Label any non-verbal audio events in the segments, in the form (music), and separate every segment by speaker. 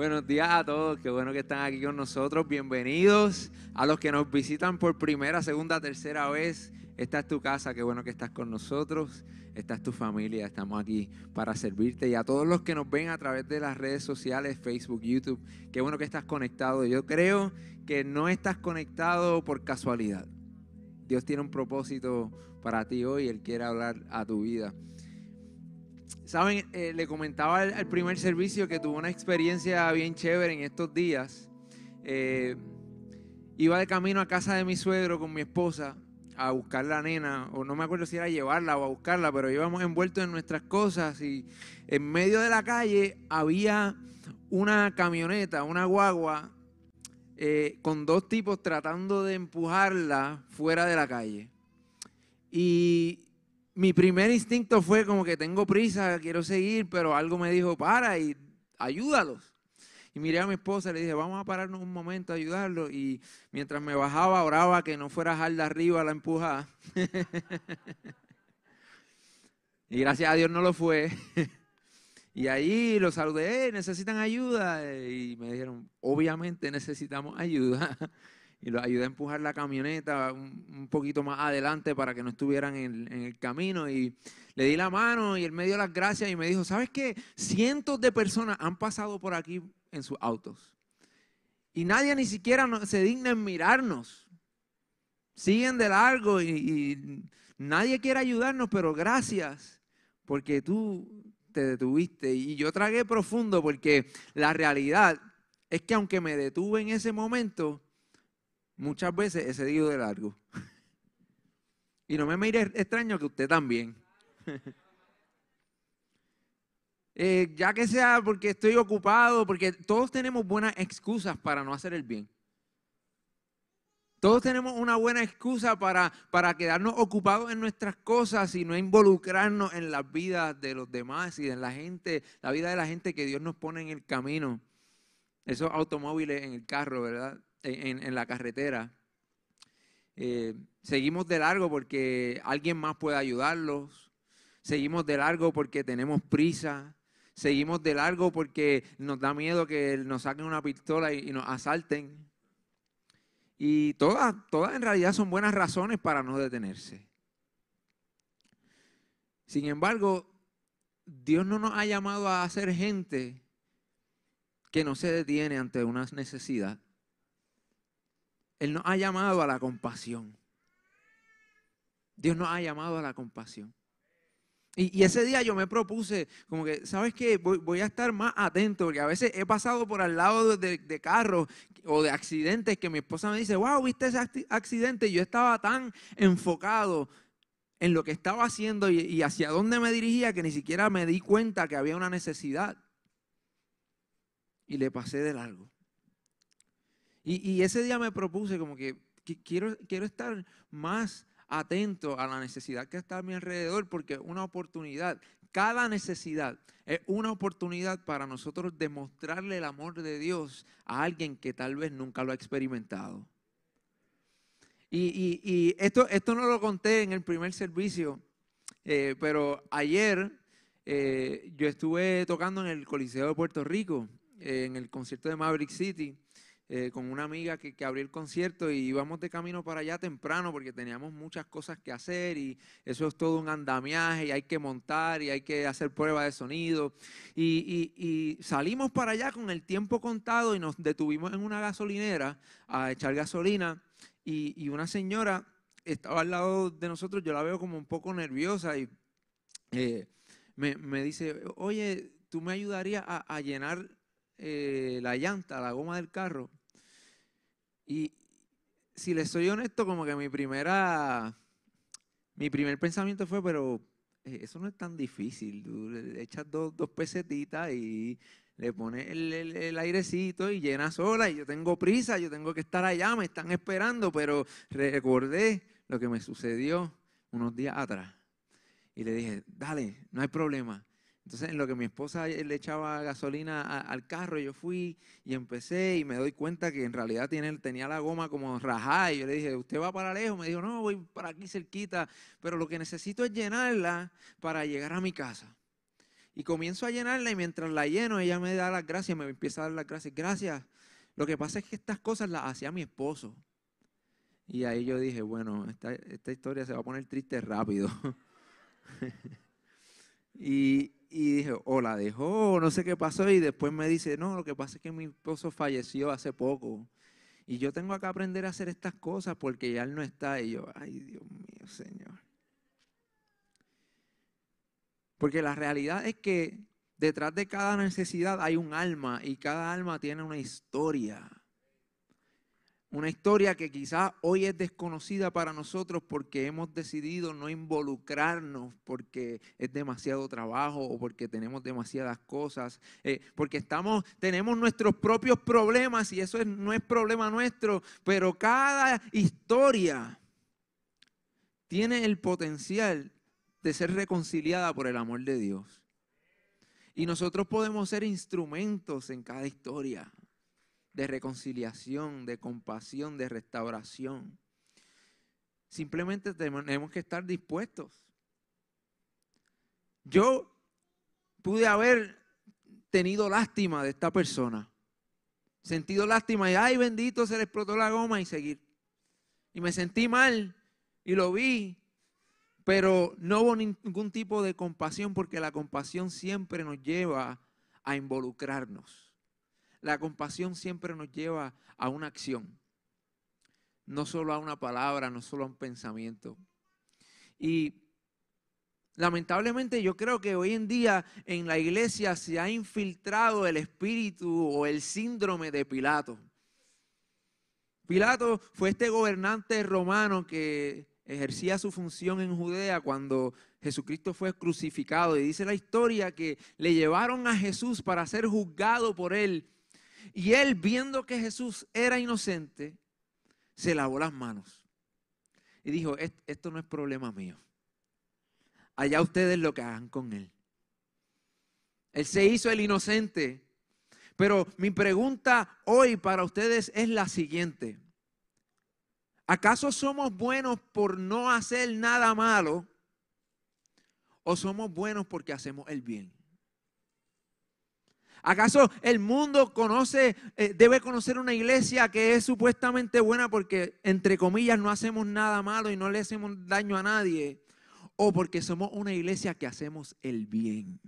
Speaker 1: Buenos días a todos, qué bueno que están aquí con nosotros. Bienvenidos a los que nos visitan por primera, segunda, tercera vez. Esta es tu casa, qué bueno que estás con nosotros. Esta es tu familia, estamos aquí para servirte. Y a todos los que nos ven a través de las redes sociales, Facebook, YouTube, qué bueno que estás conectado. Yo creo que no estás conectado por casualidad. Dios tiene un propósito para ti hoy, Él quiere hablar a tu vida. Saben, eh, le comentaba al, primer servicio que tuvo una experiencia bien chévere en estos días. Eh, iba de camino a casa de mi suegro con mi esposa a buscar la nena, o no me acuerdo si era llevarla o a buscarla, pero íbamos envueltos en nuestras cosas y en medio de la calle había una camioneta, una guagua, eh, con dos tipos tratando de empujarla fuera de la calle. Y mi primer instinto fue como que tengo prisa, quiero seguir, pero algo me dijo, para y ayúdalos. Y miré a mi esposa y le dije, vamos a pararnos un momento a ayudarlo. Y mientras me bajaba, oraba que no fuera a de arriba la empujada. (laughs) y gracias a Dios no lo fue. (laughs) y ahí los saludé, necesitan ayuda. Y me dijeron, obviamente necesitamos ayuda (laughs) y los ayudé a empujar la camioneta un, poquito más adelante para que no estuvieran en, el camino. Y le di la mano y él me dio las gracias y me dijo, ¿sabes qué? Cientos de personas han pasado por aquí en sus autos. Y nadie ni siquiera se digna en mirarnos. Siguen de largo y nadie quiere ayudarnos, pero gracias porque tú te detuviste. Y yo tragué profundo porque la realidad es que aunque me detuve en ese momento, muchas veces he cedido de largo. (laughs) Y no me mire extraño que usted también. (laughs) Eh, ya que sea porque estoy ocupado, porque todos tenemos buenas excusas para no hacer el bien. Todos tenemos una buena excusa para, para quedarnos ocupados en nuestras cosas y no involucrarnos en las vidas de los demás y en la gente, la vida de la gente que Dios nos pone en el camino. Esos automóviles en el carro, ¿verdad? En, la carretera. Eh, seguimos de largo porque alguien más puede ayudarlos. Seguimos de largo porque tenemos prisa. Seguimos de largo porque nos da miedo que nos saquen una pistola y, nos asalten. Y todas, todas en realidad son buenas razones para no detenerse. Sin embargo, Dios no nos ha llamado a ser gente que no se detiene ante una necesidad. Él nos ha llamado a la compasión. Dios nos ha llamado a la compasión. Y, ese día yo me propuse, como que, ¿sabes qué? Voy, a estar más atento, porque a veces he pasado por al lado de, carros o de accidentes que mi esposa me dice, wow, ¿viste ese accidente? Y yo estaba tan enfocado en lo que estaba haciendo y hacia dónde me dirigía que ni siquiera me di cuenta que había una necesidad. Y le pasé de largo. Y, ese día me propuse como que, quiero, quiero estar más atento a la necesidad que está a mi alrededor porque una oportunidad, cada necesidad es una oportunidad para nosotros demostrarle el amor de Dios a alguien que tal vez nunca lo ha experimentado. Y, esto, esto no lo conté en el primer servicio, eh, pero ayer eh, yo estuve tocando en el Coliseo de Puerto Rico, eh, en el concierto de Maverick City. Eh, con una amiga que, abrió el concierto y íbamos de camino para allá temprano porque teníamos muchas cosas que hacer y eso es todo un andamiaje y hay que montar y hay que hacer pruebas de sonido. Y, salimos para allá con el tiempo contado y nos detuvimos en una gasolinera a echar gasolina y, una señora estaba al lado de nosotros, yo la veo como un poco nerviosa y eh, me, dice, oye, ¿tú me ayudarías a, llenar eh, la llanta, la goma del carro? Y si les soy honesto, como que mi primera, mi primer pensamiento fue, pero eh, eso no es tan difícil. Tú le echas dos, dos pesetitas y le pones el, airecito y llena sola y yo tengo prisa, yo tengo que estar allá, me están esperando, pero recordé lo que me sucedió unos días atrás. Y le dije, dale, no hay problema. Entonces, en lo que mi esposa le echaba gasolina al carro, yo fui y empecé y me doy cuenta que en realidad tenía la goma como rajada. Y yo le dije, ¿usted va para lejos? Me dijo, no, voy para aquí cerquita, pero lo que necesito es llenarla para llegar a mi casa. Y comienzo a llenarla y mientras la lleno, ella me da las gracias, me empieza a dar las gracias. Gracias. Lo que pasa es que estas cosas las hacía mi esposo. Y ahí yo dije, bueno, esta, esta historia se va a poner triste rápido. (laughs) y, y dije, o la dejó, no sé qué pasó. Y después me dice, no, lo que pasa es que mi esposo falleció hace poco. Y yo tengo que aprender a hacer estas cosas porque ya él no está. Y yo, ay, Dios mío, Señor. Porque la realidad es que detrás de cada necesidad hay un alma y cada alma tiene una historia. Una historia que quizás hoy es desconocida para nosotros porque hemos decidido no involucrarnos, porque es demasiado trabajo o porque tenemos demasiadas cosas, eh, porque estamos, tenemos nuestros propios problemas y eso no es problema nuestro, pero cada historia tiene el potencial de ser reconciliada por el amor de Dios. Y nosotros podemos ser instrumentos en cada historia de reconciliación, de compasión, de restauración. Simplemente tenemos que estar dispuestos. Yo pude haber tenido lástima de esta persona. Sentido lástima y, ay bendito, se le explotó la goma y seguir. Y me sentí mal y lo vi, pero no hubo ningún tipo de compasión porque la compasión siempre nos lleva a involucrarnos. La compasión siempre nos lleva a una acción, no solo a una palabra, no solo a un pensamiento. Y lamentablemente yo creo que hoy en día en la iglesia se ha infiltrado el espíritu o el síndrome de Pilato. Pilato fue este gobernante romano que ejercía su función en Judea cuando Jesucristo fue crucificado. Y dice la historia que le llevaron a Jesús para ser juzgado por él y él, viendo que Jesús era inocente, se lavó las manos y dijo, esto no es problema mío. Allá ustedes lo que hagan con él. Él se hizo el inocente. Pero mi pregunta hoy para ustedes es la siguiente. ¿Acaso somos buenos por no hacer nada malo? ¿O somos buenos porque hacemos el bien? ¿Acaso el mundo conoce, eh, debe conocer una iglesia que es supuestamente buena porque, entre comillas, no hacemos nada malo y no le hacemos daño a nadie? ¿O porque somos una iglesia que hacemos el bien?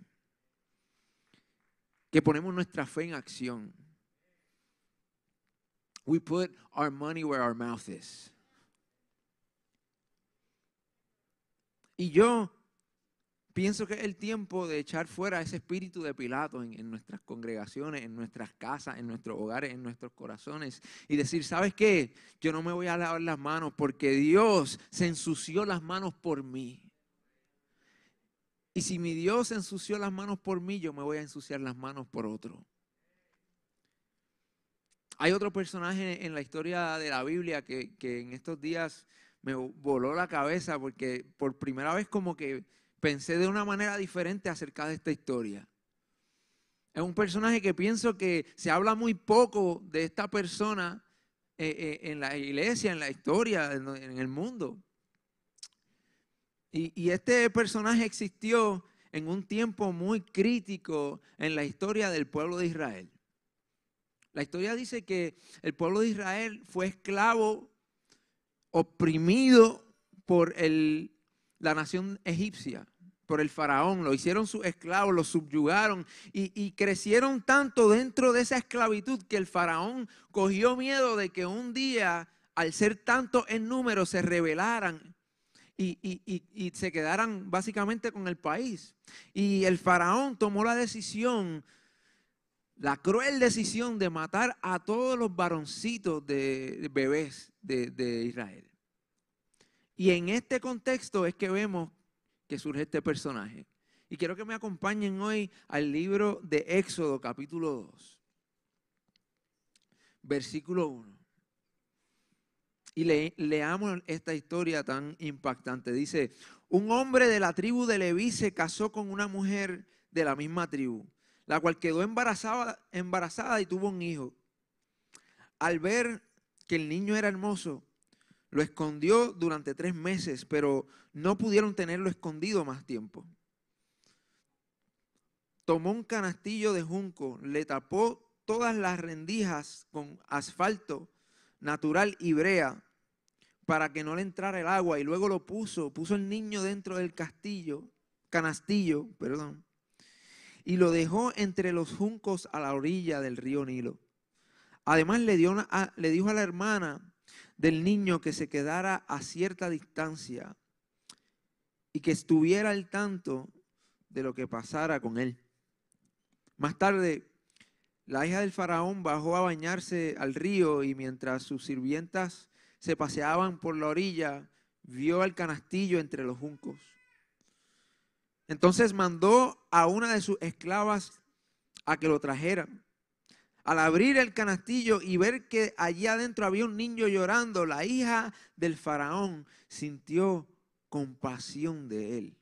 Speaker 1: Que ponemos nuestra fe en acción. We put our money where our mouth is. Y yo Pienso que es el tiempo de echar fuera ese espíritu de Pilato en, nuestras congregaciones, en nuestras casas, en nuestros hogares, en nuestros corazones. Y decir, ¿sabes qué? Yo no me voy a lavar las manos porque Dios se ensució las manos por mí. Y si mi Dios ensució las manos por mí, yo me voy a ensuciar las manos por otro. Hay otro personaje en la historia de la Biblia que, que en estos días me voló la cabeza porque por primera vez como que pensé de una manera diferente acerca de esta historia. Es un personaje que pienso que se habla muy poco de esta persona eh, eh, en la iglesia, en la historia, en, el mundo. Y, y este personaje existió en un tiempo muy crítico en la historia del pueblo de Israel. La historia dice que el pueblo de Israel fue esclavo, oprimido por el, la nación egipcia por el faraón, lo hicieron sus esclavos, lo subyugaron y, crecieron tanto dentro de esa esclavitud que el faraón cogió miedo de que un día, al ser tanto en número, se rebelaran y, se quedaran básicamente con el país. Y el faraón tomó la decisión la cruel decisión de matar a todos los varoncitos de bebés de, Israel. Y en este contexto es que vemos que surge este personaje. Y quiero que me acompañen hoy al libro de Éxodo capítulo 2, versículo 1. Y le, leamos esta historia tan impactante. Dice, un hombre de la tribu de Leví se casó con una mujer de la misma tribu la cual quedó embarazada, embarazada y tuvo un hijo. Al ver que el niño era hermoso, lo escondió durante tres meses, pero no pudieron tenerlo escondido más tiempo. Tomó un canastillo de junco, le tapó todas las rendijas con asfalto natural y brea para que no le entrara el agua y luego lo puso, puso el niño dentro del castillo, canastillo, perdón, y lo dejó entre los juncos a la orilla del río Nilo. Además le, dio le dijo a la hermana del niño que se quedara a cierta distancia y que estuviera al tanto de lo que pasara con él. Más tarde, la hija del faraón bajó a bañarse al río y mientras sus sirvientas se paseaban por la orilla, vio al canastillo entre los juncos. Entonces mandó a una de sus esclavas a que lo trajeran. Al abrir el canastillo y ver que allí adentro había un niño llorando, la hija del faraón sintió compasión de él.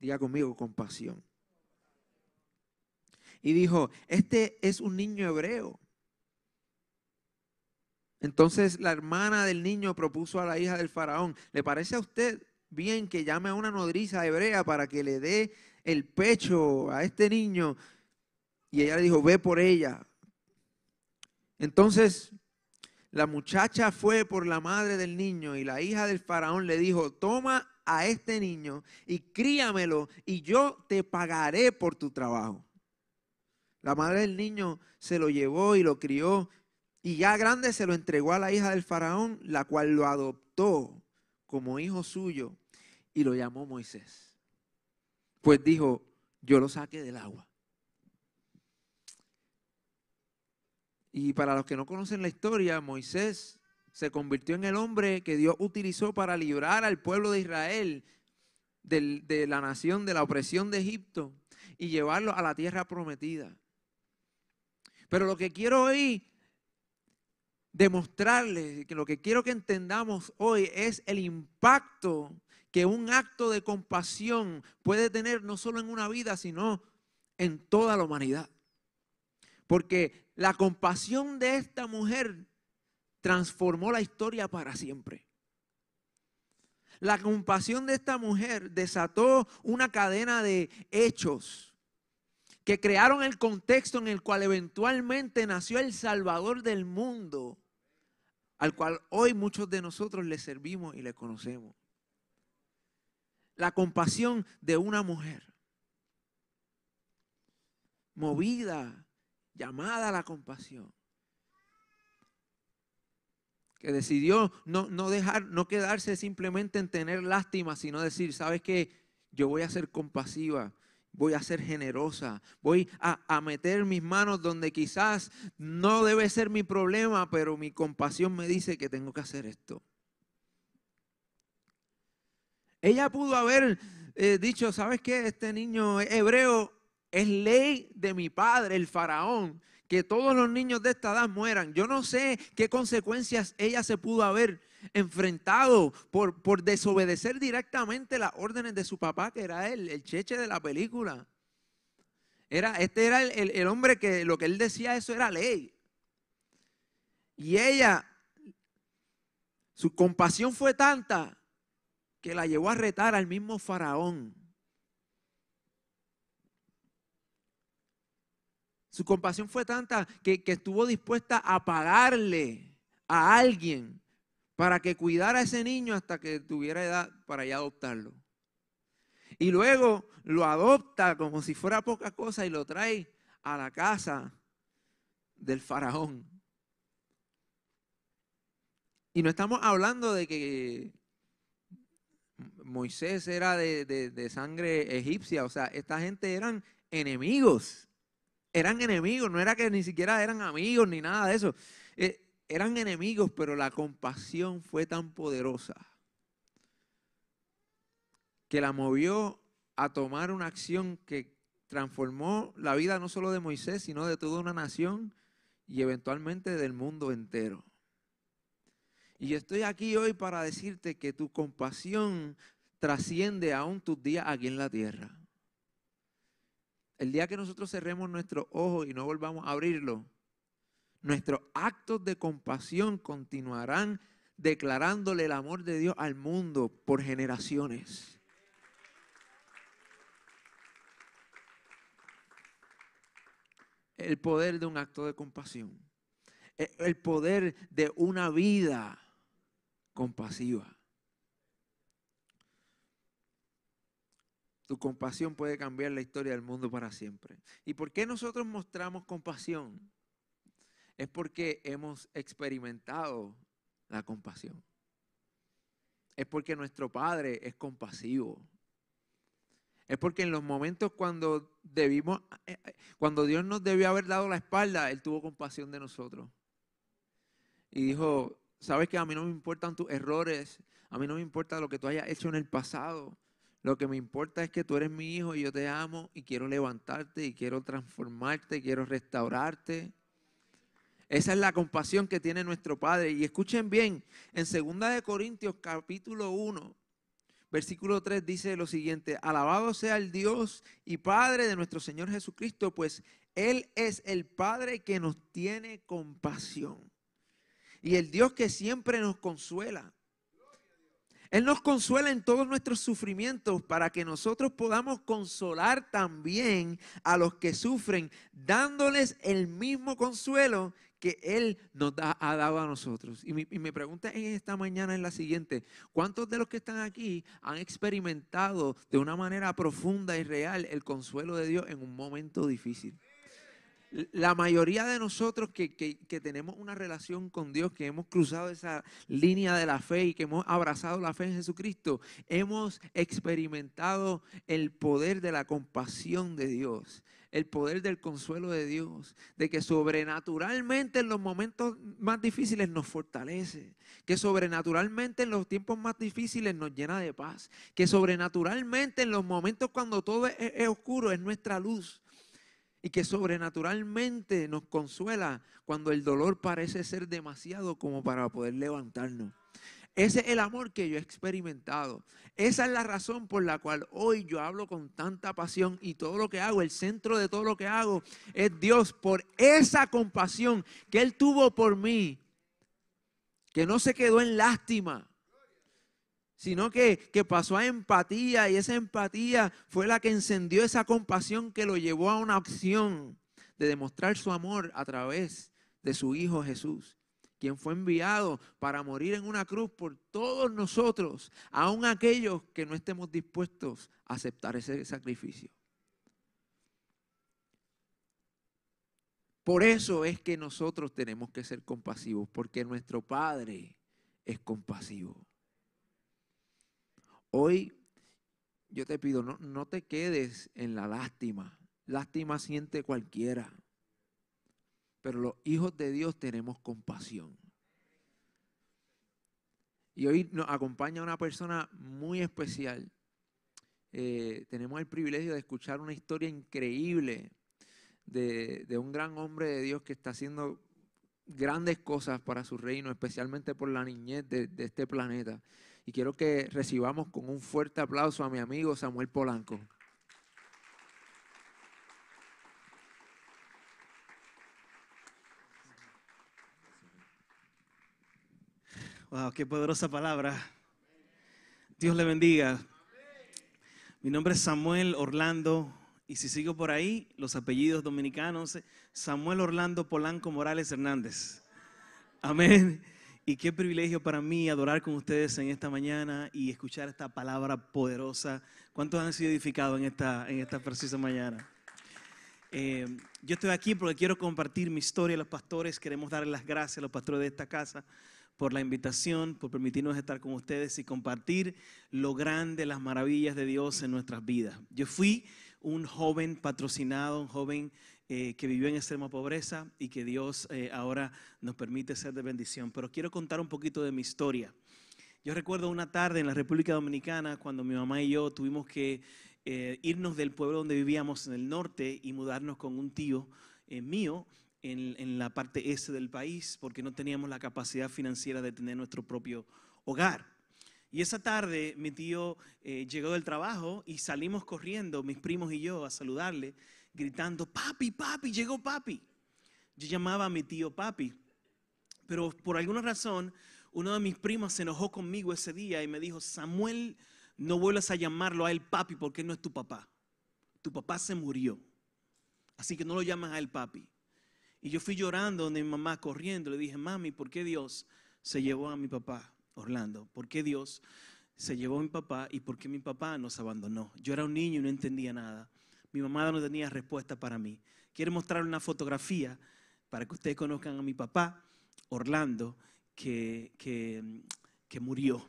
Speaker 1: Diga conmigo, compasión. Y dijo, este es un niño hebreo. Entonces la hermana del niño propuso a la hija del faraón, ¿le parece a usted bien que llame a una nodriza hebrea para que le dé el pecho a este niño. Y ella le dijo, ve por ella. Entonces la muchacha fue por la madre del niño y la hija del faraón le dijo, toma a este niño y críamelo y yo te pagaré por tu trabajo. La madre del niño se lo llevó y lo crió y ya grande se lo entregó a la hija del faraón, la cual lo adoptó como hijo suyo y lo llamó Moisés. Pues dijo, yo lo saqué del agua. Y para los que no conocen la historia, Moisés se convirtió en el hombre que Dios utilizó para librar al pueblo de Israel de la nación, de la opresión de Egipto y llevarlo a la tierra prometida. Pero lo que quiero hoy demostrarles, que lo que quiero que entendamos hoy es el impacto que un acto de compasión puede tener no solo en una vida, sino en toda la humanidad. Porque la compasión de esta mujer transformó la historia para siempre. La compasión de esta mujer desató una cadena de hechos que crearon el contexto en el cual eventualmente nació el Salvador del mundo, al cual hoy muchos de nosotros le servimos y le conocemos la compasión de una mujer. Movida, llamada a la compasión. Que decidió no, no dejar, no quedarse simplemente en tener lástima, sino decir, ¿sabes qué? Yo voy a ser compasiva, voy a ser generosa, voy a, a, meter mis manos donde quizás no debe ser mi problema, pero mi compasión me dice que tengo que hacer esto. Ella pudo haber eh, dicho, ¿sabes qué? Este niño hebreo es ley de mi padre, el faraón, que todos los niños de esta edad mueran. Yo no sé qué consecuencias ella se pudo haber enfrentado por, por desobedecer directamente las órdenes de su papá, que era él, el cheche de la película. Era, este era el, el hombre que lo que él decía, eso era ley. Y ella, su compasión fue tanta que la llevó a retar al mismo faraón. Su compasión fue tanta que, estuvo dispuesta a pagarle a alguien para que cuidara a ese niño hasta que tuviera edad para ya adoptarlo. Y luego lo adopta como si fuera poca cosa y lo trae a la casa del faraón. Y no estamos hablando de que Moisés era de, sangre egipcia, o sea, esta gente eran enemigos eran enemigos, no era que ni siquiera eran amigos ni nada de eso. Eh, eran enemigos, pero la compasión fue tan poderosa que la movió a tomar una acción que transformó la vida no solo de Moisés, sino de toda una nación y eventualmente del mundo entero. Y estoy aquí hoy para decirte que tu compasión trasciende aún tus días aquí en la tierra. El día que nosotros cerremos nuestros ojos y no volvamos a abrirlo, nuestros actos de compasión continuarán declarándole el amor de Dios al mundo por generaciones. El poder de un acto de compasión. El poder de una vida compasiva. Tu compasión puede cambiar la historia del mundo para siempre. ¿Y por qué nosotros mostramos compasión? Es porque hemos experimentado la compasión. Es porque nuestro Padre es compasivo. Es porque en los momentos cuando debimos, eh, eh, cuando Dios nos debió haber dado la espalda, Él tuvo compasión de nosotros. Y dijo, sabes que a mí no me importan tus errores, a mí no me importa lo que tú hayas hecho en el pasado. Lo que me importa es que tú eres mi hijo y yo te amo y quiero levantarte y quiero transformarte, quiero restaurarte. Esa es la compasión que tiene nuestro Padre. Y escuchen bien, en 2 de Corintios capítulo 1, versículo 3 dice lo siguiente, alabado sea el Dios y Padre de nuestro Señor Jesucristo, pues Él es el Padre que nos tiene compasión. Y el Dios que siempre nos consuela. Él nos consuela en todos nuestros sufrimientos para que nosotros podamos consolar también a los que sufren, dándoles el mismo consuelo que Él nos ha dado a nosotros. Y mi, y mi, pregunta en esta mañana es la siguiente. ¿Cuántos de los que están aquí han experimentado de una manera profunda y real el consuelo de Dios en un momento difícil? La mayoría de nosotros que, tenemos una relación con Dios, que hemos cruzado esa línea de la fe y que hemos abrazado la fe en Jesucristo, hemos experimentado el poder de la compasión de Dios, el poder del consuelo de Dios, de que sobrenaturalmente en los momentos más difíciles nos fortalece, que sobrenaturalmente en los tiempos más difíciles nos llena de paz, que sobrenaturalmente en los momentos cuando todo es oscuro es nuestra luz y que sobrenaturalmente nos consuela cuando el dolor parece ser demasiado como para poder levantarnos. Ese es el amor que yo he experimentado. Esa es la razón por la cual hoy yo hablo con tanta pasión y todo lo que hago, el centro de todo lo que hago es Dios por esa compasión que Él tuvo por mí, que no se quedó en lástima, sino que, pasó a empatía y esa empatía fue la que encendió esa compasión que lo llevó a una acción de demostrar su amor a través de su Hijo Jesús, quien fue enviado para morir en una cruz por todos nosotros, aun aquellos que no estemos dispuestos a aceptar ese sacrificio. Por eso es que nosotros tenemos que ser compasivos, porque nuestro Padre es compasivo. Hoy yo te pido, no, no te quedes en la lástima. Lástima siente cualquiera. Pero los hijos de Dios tenemos compasión. Y hoy nos acompaña una persona muy especial. Eh, tenemos el privilegio de escuchar una historia increíble de, un gran hombre de Dios que está haciendo grandes cosas para su reino, especialmente por la niñez de este planeta. Y quiero que recibamos con un fuerte aplauso a mi amigo Samuel Polanco.
Speaker 2: Wow, qué poderosa palabra. Dios le bendiga. Mi nombre es Samuel Orlando y si sigo por ahí, los apellidos dominicanos, Samuel Orlando Polanco Morales Hernández. Amén. Y qué privilegio para mí adorar con ustedes en esta mañana y escuchar esta palabra poderosa. ¿Cuántos han sido edificados en esta, en esta precisa mañana? Eh, yo estoy aquí porque quiero compartir mi historia a los pastores. Queremos darles las gracias a los pastores de esta casa por la invitación, por permitirnos estar con ustedes y compartir lo grande, las maravillas de Dios en nuestras vidas. Yo fui un joven patrocinado, un joven eh, que vivió en extrema pobreza y que Dios eh, ahora nos permite ser de bendición. Pero quiero contar un poquito de mi historia. Yo recuerdo una tarde en la República Dominicana cuando mi mamá y yo tuvimos que eh, irnos del pueblo donde vivíamos en el norte y mudarnos con un tío mío en, en, la parte este del país porque no teníamos la capacidad financiera de tener nuestro propio hogar. Y esa tarde mi tío llegó del trabajo y salimos corriendo, mis primos y yo, a saludarle gritando, papi, papi, llegó papi. Yo llamaba a mi tío papi, pero por alguna razón uno de mis primos se enojó conmigo ese día y me dijo, Samuel, no vuelvas a llamarlo a él papi porque no es tu papá. Tu papá se murió. Así que no lo llamas a él papi. Y yo fui llorando donde mi mamá corriendo. Le dije, mami, ¿por qué Dios se llevó a mi papá, Orlando? ¿Por qué Dios se llevó a mi papá y por qué mi papá nos abandonó? Yo era un niño y no entendía nada. Mi mamá no tenía respuesta para mí. Quiero mostrar una fotografía para que ustedes conozcan a mi papá, Orlando, que, que, murió.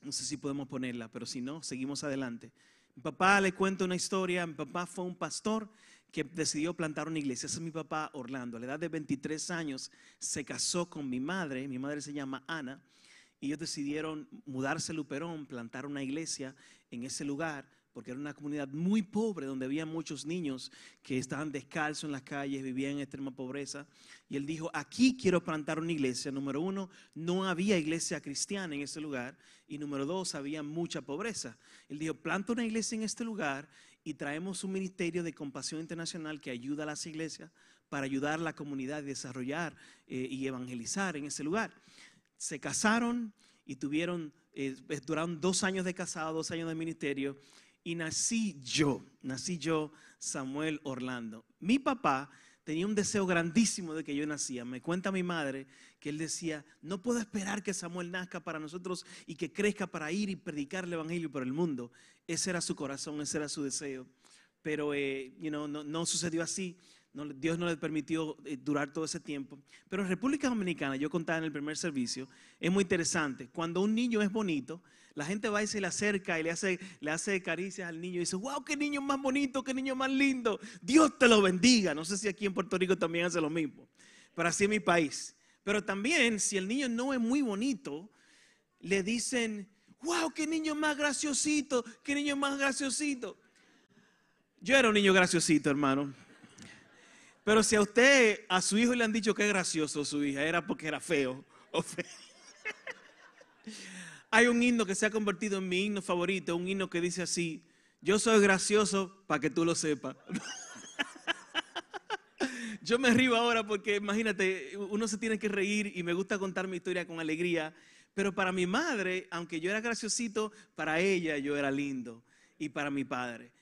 Speaker 2: No sé si podemos ponerla, pero si no, seguimos adelante. Mi papá le cuento una historia. Mi papá fue un pastor que decidió plantar una iglesia. Ese es mi papá Orlando. A la edad de 23 años se casó con mi madre. Mi madre se llama Ana. Y ellos decidieron mudarse a Luperón, plantar una iglesia en ese lugar porque era una comunidad muy pobre donde había muchos niños que estaban descalzos en las calles, vivían en extrema pobreza. Y él dijo, aquí quiero plantar una iglesia. Número uno, no había iglesia cristiana en ese lugar. Y número dos, había mucha pobreza. Él dijo, planta una iglesia en este lugar y traemos un ministerio de compasión internacional que ayuda a las iglesias para ayudar a la comunidad a desarrollar eh, y evangelizar en ese lugar. Se casaron y tuvieron, eh, duraron dos años de casado, dos años de ministerio y nací yo, nací yo, Samuel Orlando. Mi papá tenía un deseo grandísimo de que yo nacía. Me cuenta mi madre que él decía, no puedo esperar que Samuel nazca para nosotros y que crezca para ir y predicar el Evangelio por el mundo. Ese era su corazón, ese era su deseo. Pero eh, no, no sucedió así. Dios no le permitió eh, durar todo ese tiempo. Pero en República Dominicana, yo contaba en el primer servicio, es muy interesante. Cuando un niño es bonito, la gente va y se le acerca y le hace, le hace caricias al niño y dice, wow, qué niño más bonito, qué niño más lindo. Dios te lo bendiga. No sé si aquí en Puerto Rico también hace lo mismo, pero así en mi país. Pero también, si el niño no es muy bonito, le dicen, wow, qué niño más graciosito, qué niño más graciosito. Yo era un niño graciosito, hermano. Pero si a usted, a su hijo le han dicho que es gracioso su hija, era porque era feo o feo. (laughs) Hay un himno que se ha convertido en mi himno favorito, un himno que dice así, yo soy gracioso para que tú lo sepas. (laughs) yo me río ahora porque imagínate, uno se tiene que reír y me gusta contar mi historia con alegría, pero para mi madre, aunque yo era graciosito, para ella yo era lindo y para mi padre.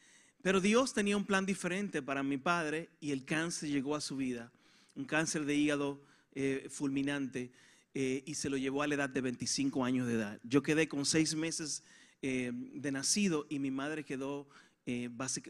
Speaker 2: Pero Dios tenía un plan diferente para mi padre y el cáncer llegó a su vida, un cáncer de hígado eh, fulminante. Eh, y se lo llevó a la edad de 25 años de edad. Yo quedé con seis meses eh, de nacido y mi madre quedó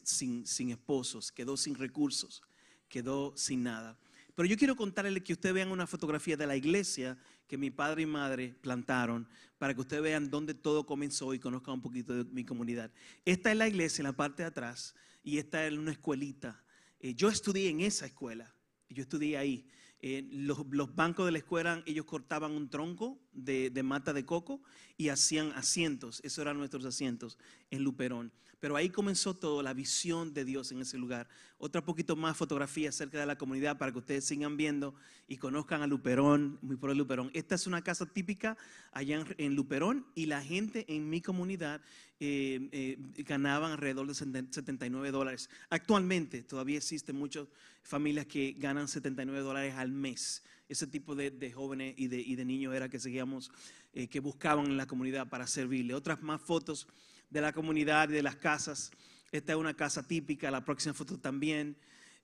Speaker 2: sin, sin esposos, quedó sin recursos, quedó sin nada. Pero yo quiero contarle que ustedes vean una fotografía de la iglesia que mi padre y madre plantaron para que ustedes vean dónde todo comenzó y conozcan un poquito de mi comunidad. Esta es la iglesia en la parte de atrás y esta es una escuelita. yo estudié en esa escuela, yo estudié ahí. Eh, los, bancos de la escuela, ellos cortaban un tronco de, mata de coco y hacían asientos. Esos eran nuestros asientos en Luperón. Pero ahí comenzó todo, la visión de Dios en ese lugar. Otra poquito más fotografía acerca de la comunidad para que ustedes sigan viendo y conozcan a Luperón, muy por el Luperón. Esta es una casa típica allá en, Luperón y la gente en mi comunidad eh, eh, ganaban alrededor de 79 dólares. Actualmente todavía existen muchas familias que ganan 79 dólares al mes. Ese tipo de, jóvenes y de, niños era que seguíamos, eh, que buscaban en la comunidad para servirle. Otras más fotos de la comunidad y de las casas. Esta es una casa típica, la próxima foto también,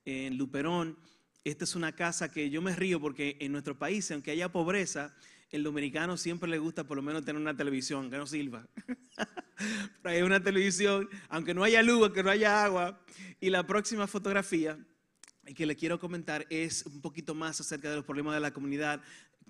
Speaker 2: en Luperón. Esta es una casa que yo me río porque en nuestro país, aunque haya pobreza, el dominicano siempre le gusta por lo menos tener una televisión, que no sirva. hay una televisión, aunque no haya luz, aunque no haya agua. Y la próxima fotografía que le quiero comentar es un poquito más acerca de los problemas de la comunidad,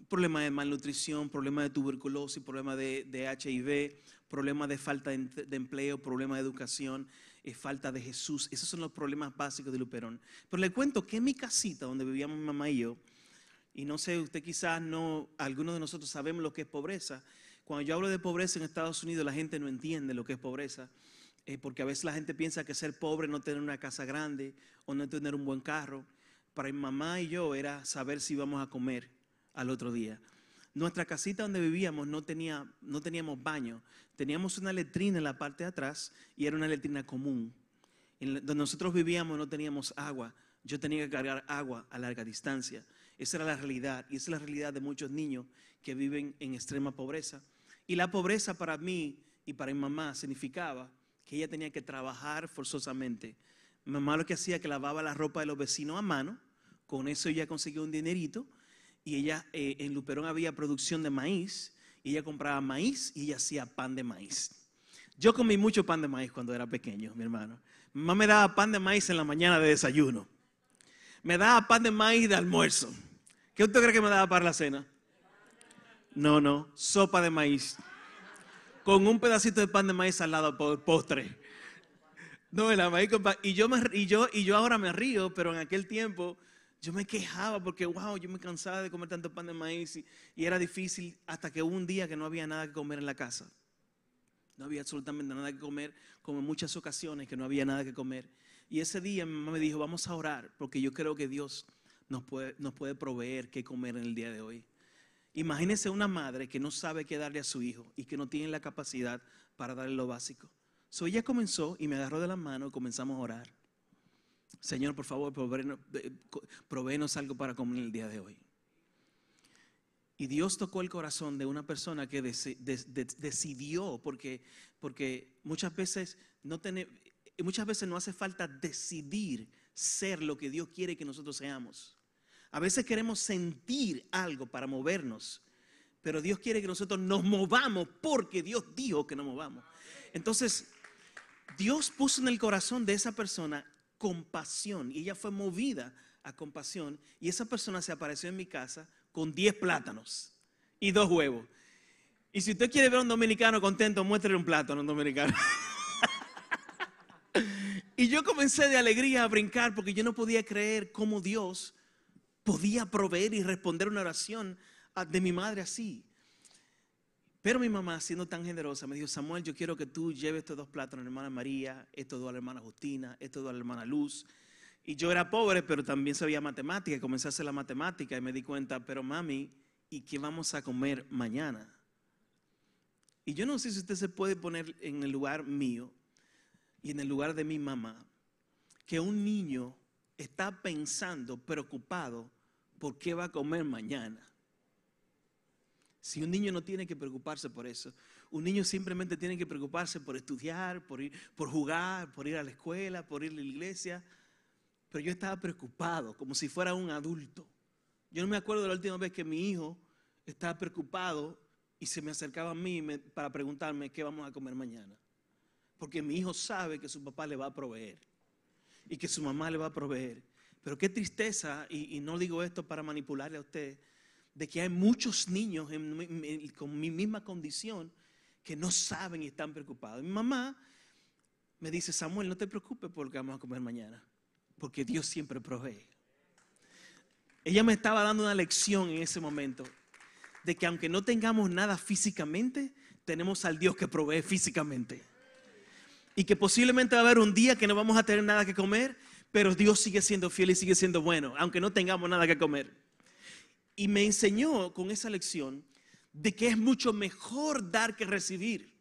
Speaker 2: problemas de malnutrición, problemas de tuberculosis, problemas de, de HIV, problemas de falta de, de empleo, problemas de educación, eh, falta de Jesús. Esos son los problemas básicos de Luperón. Pero le cuento que en mi casita, donde vivíamos mi mamá y yo, y no sé, usted quizás no, algunos de nosotros sabemos lo que es pobreza. Cuando yo hablo de pobreza en Estados Unidos, la gente no entiende lo que es pobreza. Eh, porque a veces la gente piensa que ser pobre no tener una casa grande o no tener un buen carro. Para mi mamá y yo era saber si íbamos a comer al otro día. Nuestra casita donde vivíamos no, tenía, no teníamos baño. Teníamos una letrina en la parte de atrás y era una letrina común. En donde nosotros vivíamos no teníamos agua. Yo tenía que cargar agua a larga distancia. Esa era la realidad y esa es la realidad de muchos niños que viven en extrema pobreza. Y la pobreza para mí y para mi mamá significaba que ella tenía que trabajar forzosamente. Mi mamá lo que hacía que lavaba la ropa de los vecinos a mano, con eso ella conseguía un dinerito y ella eh, en Luperón había producción de maíz y ella compraba maíz y ella hacía pan de maíz. Yo comí mucho pan de maíz cuando era pequeño, mi hermano. Mi mamá me daba pan de maíz en la mañana de desayuno. Me daba pan de maíz de almuerzo. ¿Qué usted cree que me daba para la cena? No, no, sopa de maíz. Con un pedacito de pan de maíz al lado por postre. No, la maíz con pan. Y yo, y, yo, y yo ahora me río, pero en aquel tiempo yo me quejaba porque, wow, yo me cansaba de comer tanto pan de maíz y, era difícil hasta que un día que no había nada que comer en la casa. No había absolutamente nada que comer, como en muchas ocasiones que no había nada que comer. Y ese día mi mamá me dijo, vamos a orar, porque yo creo que Dios nos puede, nos puede proveer qué comer en el día de hoy. Imagínese una madre que no sabe qué darle a su hijo y que no tiene la capacidad para darle lo básico. So ella comenzó y me agarró de la mano y comenzamos a orar. Señor, por favor, proveenos algo para comer el día de hoy. Y Dios tocó el corazón de una persona que decidió, porque, porque muchas, veces no muchas veces no hace falta decidir ser lo que Dios quiere que nosotros seamos. A veces queremos sentir algo para movernos, pero Dios quiere que nosotros nos movamos porque Dios dijo que nos movamos. Entonces, Dios puso en el corazón de esa persona compasión y ella fue movida a compasión y esa persona se apareció en mi casa con 10 plátanos y dos huevos. Y si usted quiere ver a un dominicano contento, muéstrele un plátano a un dominicano. (laughs) y yo comencé de alegría a brincar porque yo no podía creer cómo Dios podía proveer y responder una oración de mi madre así. Pero mi mamá, siendo tan generosa, me dijo, Samuel, yo quiero que tú lleves estos dos platos a la hermana María, estos dos a la hermana Justina, estos dos a la hermana Luz. Y yo era pobre, pero también sabía matemática. Comencé a hacer la matemática y me di cuenta, pero mami, ¿y qué vamos a comer mañana? Y yo no sé si usted se puede poner en el lugar mío y en el lugar de mi mamá, que un niño está pensando, preocupado, por qué va a comer mañana. Si un niño no tiene que preocuparse por eso, un niño simplemente tiene que preocuparse por estudiar, por, ir, por jugar, por ir a la escuela, por ir a la iglesia. Pero yo estaba preocupado, como si fuera un adulto. Yo no me acuerdo de la última vez que mi hijo estaba preocupado y se me acercaba a mí para preguntarme qué vamos a comer mañana. Porque mi hijo sabe que su papá le va a proveer y que su mamá le va a proveer. Pero qué tristeza, y, no digo esto para manipularle a usted, de que hay muchos niños con mi misma condición que no saben y están preocupados. Mi mamá me dice, Samuel, no te preocupes por lo que vamos a comer mañana, porque Dios siempre provee. Ella me estaba dando una lección en ese momento de que aunque no tengamos nada físicamente, tenemos al Dios que provee físicamente. Y que posiblemente va a haber un día que no vamos a tener nada que comer, pero Dios sigue siendo fiel y sigue siendo bueno, aunque no tengamos nada que comer. Y me enseñó con esa lección de que es mucho mejor dar que recibir.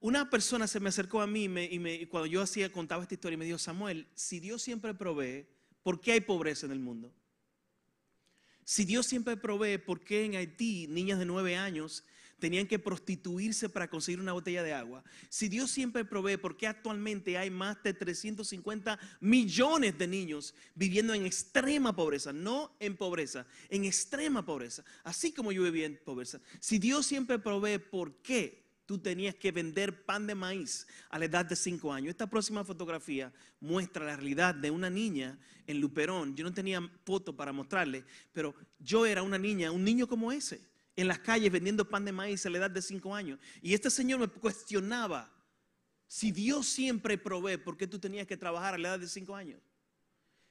Speaker 2: Una persona se me acercó a mí y, cuando yo hacía, contaba esta historia, me dijo, Samuel, si Dios siempre provee, ¿por qué hay pobreza en el mundo? Si Dios siempre provee, ¿por qué en Haití niñas de nueve años tenían que prostituirse para conseguir una botella de agua. Si Dios siempre provee, ¿por qué actualmente hay más de 350 millones de niños viviendo en extrema pobreza? No en pobreza, en extrema pobreza. Así como yo vivía en pobreza. Si Dios siempre provee, ¿por qué? Tú tenías que vender pan de maíz a la edad de 5 años. Esta próxima fotografía muestra la realidad de una niña en Luperón. Yo no tenía foto para mostrarle, pero yo era una niña, un niño como ese en las calles vendiendo pan de maíz a la edad de cinco años. Y este señor me cuestionaba, si Dios siempre provee, ¿por qué tú tenías que trabajar a la edad de cinco años?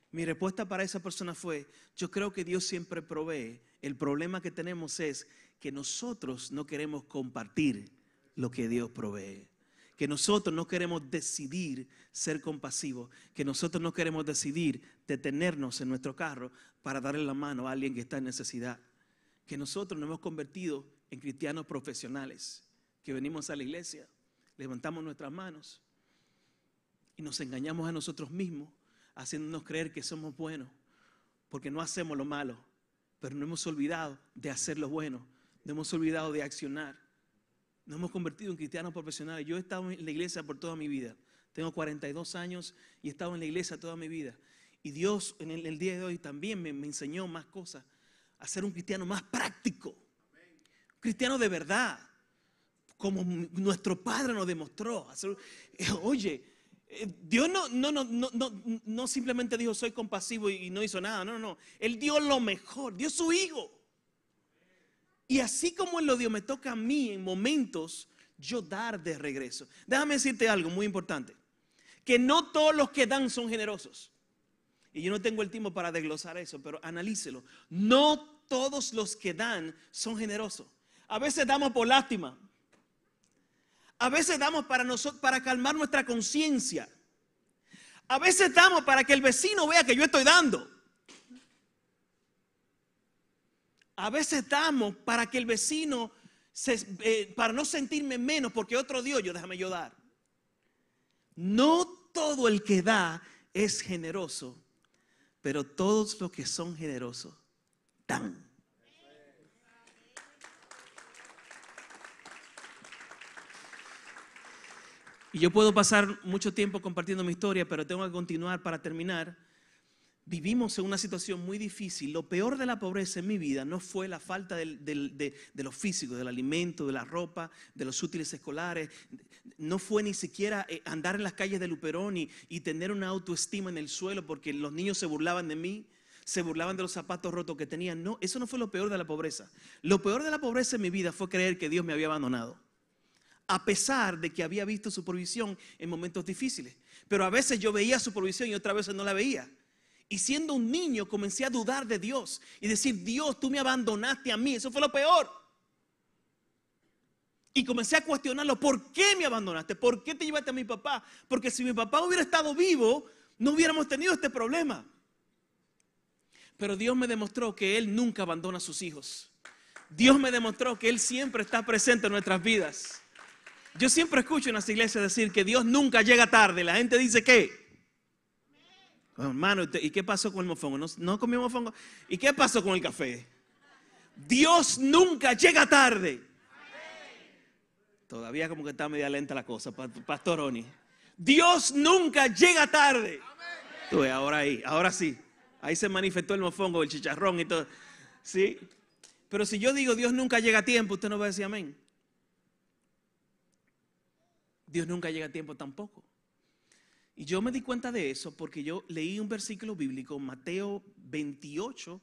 Speaker 2: Mi respuesta para esa persona fue, yo creo que Dios siempre provee. El problema que tenemos es que nosotros no queremos compartir lo que Dios provee. Que nosotros no queremos decidir ser compasivos. Que nosotros no queremos decidir detenernos en nuestro carro para darle la mano a alguien que está en necesidad que nosotros nos hemos convertido en cristianos profesionales, que venimos a la iglesia, levantamos nuestras manos y nos engañamos a nosotros mismos, haciéndonos creer que somos buenos, porque no hacemos lo malo, pero no hemos olvidado de hacer lo bueno, no hemos olvidado de accionar. Nos hemos convertido en cristianos profesionales. Yo he estado en la iglesia por toda mi vida. Tengo 42 años y he estado en la iglesia toda mi vida. Y Dios en el, día de hoy también me enseñó más cosas a ser un cristiano más práctico. Un cristiano de verdad, como nuestro Padre nos demostró. Eh, oye, eh, Dios no, no, no, no, no simplemente dijo soy compasivo y no hizo nada. No, no. Él dio lo mejor, dio su hijo. Y así como Él lo dio, me toca a mí en momentos yo dar de regreso. Déjame decirte algo muy importante. Que no todos los que dan son generosos. Y yo no tengo el tiempo para desglosar eso, pero analícelo. No todos los que dan son generosos. A veces damos por lástima. A veces damos para nosotros para calmar nuestra conciencia. A veces damos para que el vecino vea que yo estoy dando. A veces damos para que el vecino eh, para no sentirme menos porque otro dio, yo déjame yo dar. No todo el que da es generoso pero todos los que son generosos dan. Y yo puedo pasar mucho tiempo compartiendo mi historia, pero tengo que continuar para terminar vivimos en una situación muy difícil. Lo peor de la pobreza en mi vida no fue la falta de, de, lo físico, del alimento, de la ropa, de los útiles escolares. No fue ni siquiera eh, andar en las calles de Luperón y, y tener una autoestima en el suelo porque los niños se burlaban de mí se burlaban de los zapatos rotos que tenía. No, eso no fue lo peor de la pobreza. Lo peor de la pobreza en mi vida fue creer que Dios me había abandonado. A pesar de que había visto su provisión en momentos difíciles. Pero a veces yo veía su provisión y otras veces no la veía. Y siendo un niño comencé a dudar de Dios y decir, Dios, tú me abandonaste a mí. Eso fue lo peor. Y comencé a cuestionarlo, ¿por qué me abandonaste? ¿Por qué te llevaste a mi papá? Porque si mi papá hubiera estado vivo, no hubiéramos tenido este problema. Pero Dios me demostró que Él nunca abandona a sus hijos. Dios me demostró que Él siempre está presente en nuestras vidas. Yo siempre escucho en las iglesias decir que Dios nunca llega tarde. La gente dice que Hermano, ¿y qué pasó con el mofongo? ¿No, no comió mofongo? ¿Y qué pasó con el café? Dios nunca llega tarde. Todavía como que está media lenta la cosa, Pastor Oni. Dios nunca llega tarde. Tú ahora ahí, ahora sí. Ahí se manifestó el mofongo, el chicharrón y todo. ¿Sí? Pero si yo digo Dios nunca llega a tiempo, usted no va a decir amén. Dios nunca llega a tiempo tampoco. Y yo me di cuenta de eso porque yo leí un versículo bíblico, Mateo 28,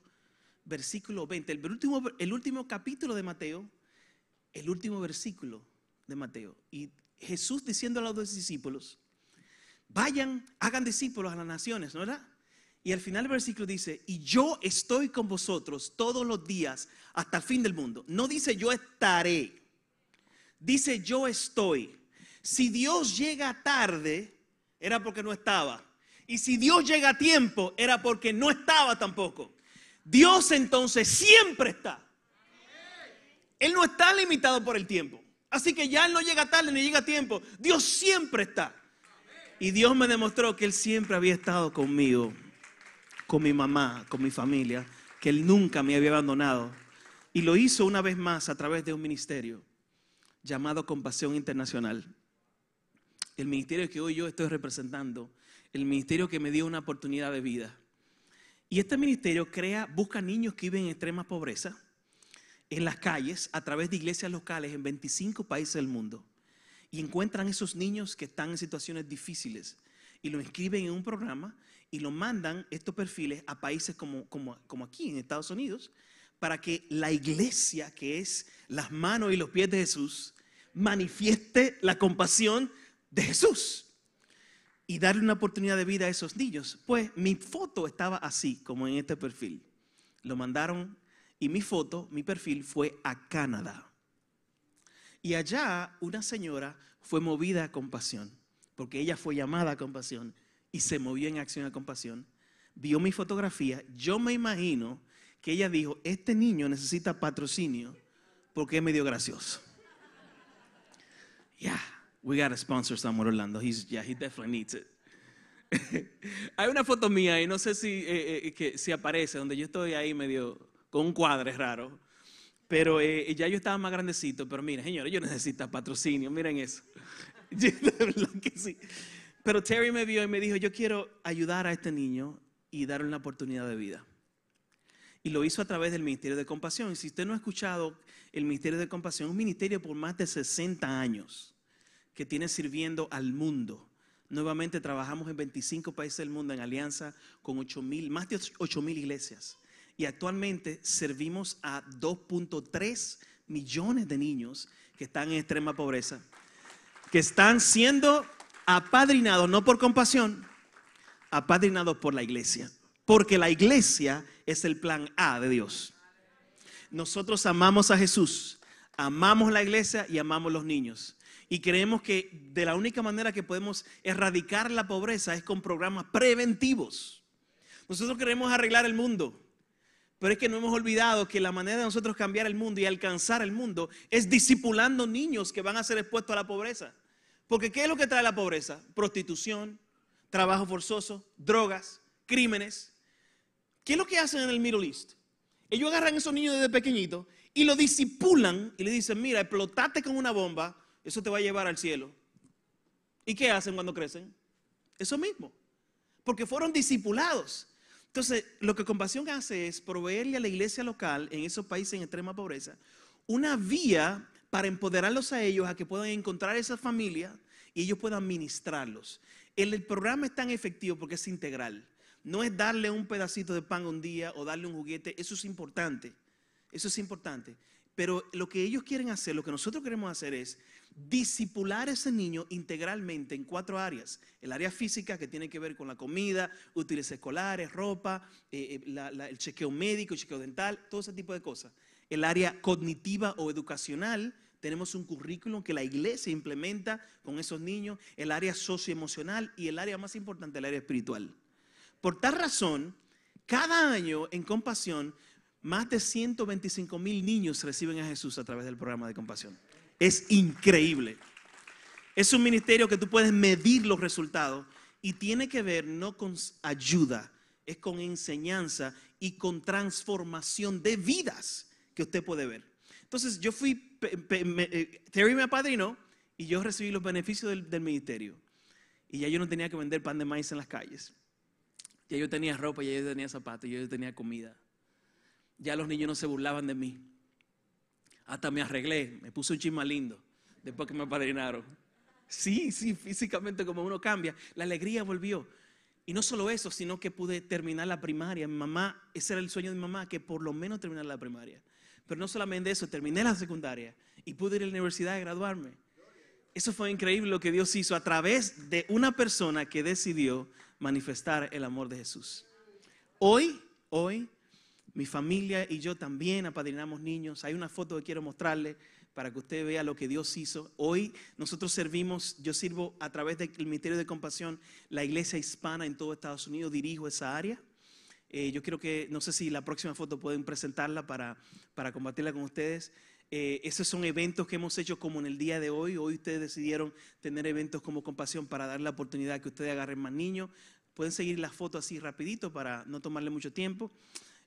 Speaker 2: versículo 20, el último, el último capítulo de Mateo, el último versículo de Mateo. Y Jesús diciendo a los dos discípulos, vayan, hagan discípulos a las naciones, ¿no verdad? Y al final del versículo dice, y yo estoy con vosotros todos los días hasta el fin del mundo. No dice yo estaré, dice yo estoy. Si Dios llega tarde, era porque no estaba. Y si Dios llega a tiempo, era porque no estaba tampoco. Dios entonces siempre está. Él no está limitado por el tiempo. Así que ya Él no llega tarde ni llega a tiempo. Dios siempre está. Y Dios me demostró que Él siempre había estado conmigo, con mi mamá, con mi familia, que Él nunca me había abandonado. Y lo hizo una vez más a través de un ministerio llamado Compasión Internacional el ministerio que hoy yo estoy representando, el ministerio que me dio una oportunidad de vida. Y este ministerio crea, busca niños que viven en extrema pobreza en las calles a través de iglesias locales en 25 países del mundo. Y encuentran esos niños que están en situaciones difíciles y lo inscriben en un programa y lo mandan estos perfiles a países como, como, como aquí en Estados Unidos para que la iglesia, que es las manos y los pies de Jesús, manifieste la compasión de Jesús y darle una oportunidad de vida a esos niños. Pues mi foto estaba así, como en este perfil. Lo mandaron y mi foto, mi perfil fue a Canadá. Y allá una señora fue movida a compasión, porque ella fue llamada a compasión y se movió en acción a compasión. Vio mi fotografía. Yo me imagino que ella dijo, este niño necesita patrocinio porque es medio gracioso. Yeah, we got a sponsor somewhere Orlando. He's, yeah, he definitely needs it. (laughs) Hay una foto mía y no sé si, eh, eh, que, si aparece, donde yo estoy ahí medio con un cuadro raro. Pero eh, ya yo estaba más grandecito. Pero mira, señores, yo necesito patrocinio. Miren eso. (laughs) Pero Terry me vio y me dijo, yo quiero ayudar a este niño y darle una oportunidad de vida. Y lo hizo a través del Ministerio de Compasión. Y si usted no ha escuchado el Ministerio de Compasión, un ministerio por más de 60 años que tiene sirviendo al mundo. Nuevamente trabajamos en 25 países del mundo en alianza con 8 mil, más de 8 mil iglesias. Y actualmente servimos a 2.3 millones de niños que están en extrema pobreza, que están siendo apadrinados, no por compasión, apadrinados por la iglesia. Porque la iglesia es el plan A de Dios. Nosotros amamos a Jesús, amamos la iglesia y amamos los niños. Y creemos que de la única manera que podemos erradicar la pobreza es con programas preventivos. Nosotros queremos arreglar el mundo, pero es que no hemos olvidado que la manera de nosotros cambiar el mundo y alcanzar el mundo es discipulando niños que van a ser expuestos a la pobreza. Porque ¿qué es lo que trae la pobreza? Prostitución, trabajo forzoso, drogas, crímenes. ¿Qué es lo que hacen en el Middle East? Ellos agarran a esos niños desde pequeñitos y lo disipulan y le dicen, mira, explotate con una bomba, eso te va a llevar al cielo. ¿Y qué hacen cuando crecen? Eso mismo. Porque fueron discipulados. Entonces, lo que Compasión hace es proveerle a la iglesia local en esos países en extrema pobreza una vía para empoderarlos a ellos a que puedan encontrar esa familia y ellos puedan ministrarlos. El, el programa es tan efectivo porque es integral. No es darle un pedacito de pan un día o darle un juguete, eso es importante, eso es importante. Pero lo que ellos quieren hacer, lo que nosotros queremos hacer es disipular a ese niño integralmente en cuatro áreas. El área física que tiene que ver con la comida, útiles escolares, ropa, eh, eh, el chequeo médico, el chequeo dental, todo ese tipo de cosas. El área cognitiva o educacional, tenemos un currículum que la iglesia implementa con esos niños, el área socioemocional y el área más importante, el área espiritual. Por tal razón, cada año en Compasión, más de 125 mil niños reciben a Jesús a través del programa de Compasión. Es increíble. Es un ministerio que tú puedes medir los resultados y tiene que ver no con ayuda, es con enseñanza y con transformación de vidas que usted puede ver. Entonces yo fui, eh, Terry me apadrinó y yo recibí los beneficios del, del ministerio. Y ya yo no tenía que vender pan de maíz en las calles. Ya yo tenía ropa, ya yo tenía zapatos, ya yo tenía comida. Ya los niños no se burlaban de mí. Hasta me arreglé, me puse un chisma lindo después que me apadrinaron. Sí, sí, físicamente como uno cambia, la alegría volvió. Y no solo eso, sino que pude terminar la primaria. Mi mamá, ese era el sueño de mi mamá, que por lo menos terminar la primaria. Pero no solamente eso, terminé la secundaria y pude ir a la universidad a graduarme. Eso fue increíble lo que Dios hizo a través de una persona que decidió manifestar el amor de Jesús. Hoy, hoy, mi familia y yo también apadrinamos niños. Hay una foto que quiero mostrarle para que usted vea lo que Dios hizo. Hoy nosotros servimos, yo sirvo a través del Ministerio de Compasión, la iglesia hispana en todo Estados Unidos, dirijo esa área. Eh, yo quiero que, no sé si la próxima foto pueden presentarla para, para compartirla con ustedes. Eh, esos son eventos que hemos hecho como en el día de hoy. Hoy ustedes decidieron tener eventos como compasión para dar la oportunidad que ustedes agarren más niños. Pueden seguir la foto así rapidito para no tomarle mucho tiempo.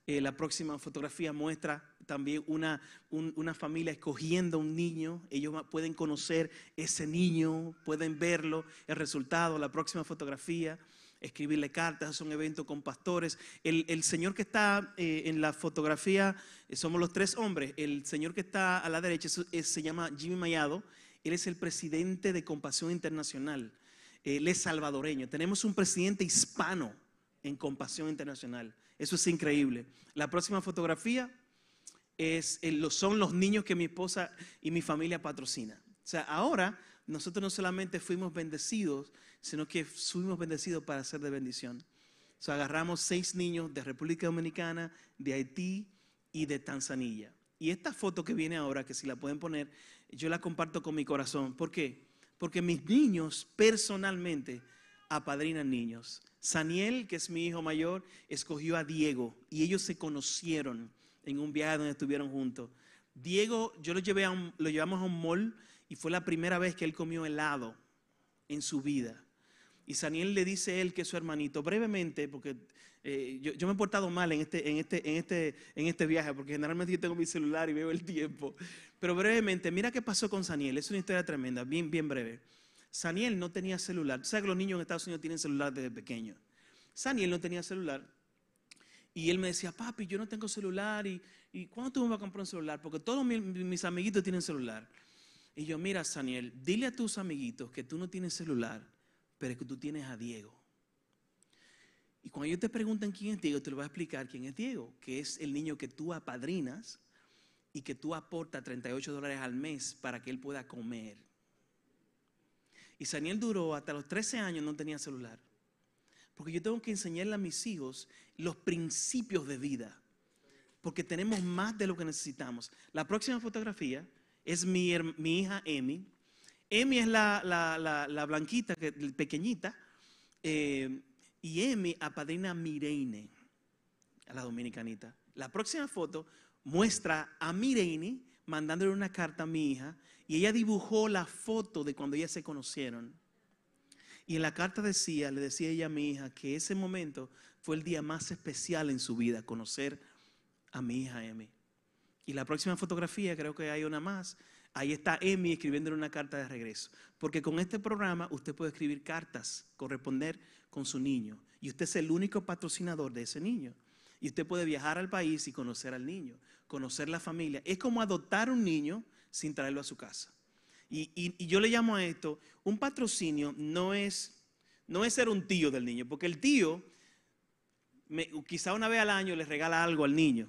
Speaker 2: Eh, la próxima fotografía muestra también una, una familia escogiendo un niño. Ellos pueden conocer ese niño, pueden verlo, el resultado. La próxima fotografía escribirle cartas, es un evento con pastores. El, señor que está eh, en la fotografía, eh, somos los tres hombres. El señor que está a la derecha se llama Jimmy Mayado. Él es el presidente de Compasión Internacional. Él es salvadoreño. Tenemos un presidente hispano en Compasión Internacional. Eso es increíble. La próxima fotografía, es, eh, son los niños que mi esposa y mi familia patrocina. O sea, ahora nosotros no solamente fuimos bendecidos, sino que fuimos bendecidos para ser de bendición. O sea, agarramos seis niños de República Dominicana, de Haití y de Tanzania. Y esta foto que viene ahora, que si la pueden poner, yo la comparto con mi corazón. ¿Por qué? Porque mis niños personalmente apadrinan niños. Saniel, que es mi hijo mayor, escogió a Diego y ellos se conocieron en un viaje donde estuvieron juntos. Diego, yo lo, llevé a lo llevamos a un mall y fue la primera vez que él comió helado en su vida. Y Saniel le dice a él que es su hermanito, brevemente, porque eh, yo, yo me he portado mal en este, en, este, en, este, en este viaje, porque generalmente yo tengo mi celular y veo el tiempo. Pero brevemente, mira qué pasó con Saniel, es una historia tremenda, bien, bien breve. Saniel no tenía celular. Tú sabes que los niños en Estados Unidos tienen celular desde pequeños. Saniel no tenía celular. Y él me decía, papi, yo no tengo celular. ¿Y, cuándo tú me vas a comprar un celular? Porque todos mi- mis amiguitos tienen celular. Y yo, mira, Saniel, dile a tus amiguitos que tú no tienes celular, pero que tú tienes a Diego. Y cuando ellos te preguntan quién es Diego, te lo voy a explicar quién es Diego, que es el niño que tú apadrinas y que tú aportas 38 dólares al mes para que él pueda comer. Y Saniel duró hasta los 13 años, no tenía celular. Porque yo tengo que enseñarle a mis hijos los principios de vida. Porque tenemos más de lo que necesitamos. La próxima fotografía es mi, hija Emi. Emi es la, la- la- la blanquita, que, pequeñita. eh, y Emi apadrina a Mireine, a la dominicanita. La próxima foto muestra a Mireine mandándole una carta a mi hija. Y ella dibujó la foto de cuando ellas se conocieron. Y en la carta decía, le decía ella a mi hija que ese momento fue el día más especial en su vida, conocer a mi hija Emi. Y la próxima fotografía, creo que hay una más, ahí está Emi escribiéndole una carta de regreso. Porque con este programa usted puede escribir cartas, corresponder con su niño. Y usted es el único patrocinador de ese niño. Y usted puede viajar al país y conocer al niño, conocer la familia. Es como adoptar un niño sin traerlo a su casa. Y, yo le llamo a esto, un patrocinio no es, no es ser un tío del niño, porque el tío quizá una vez al año le regala algo al niño,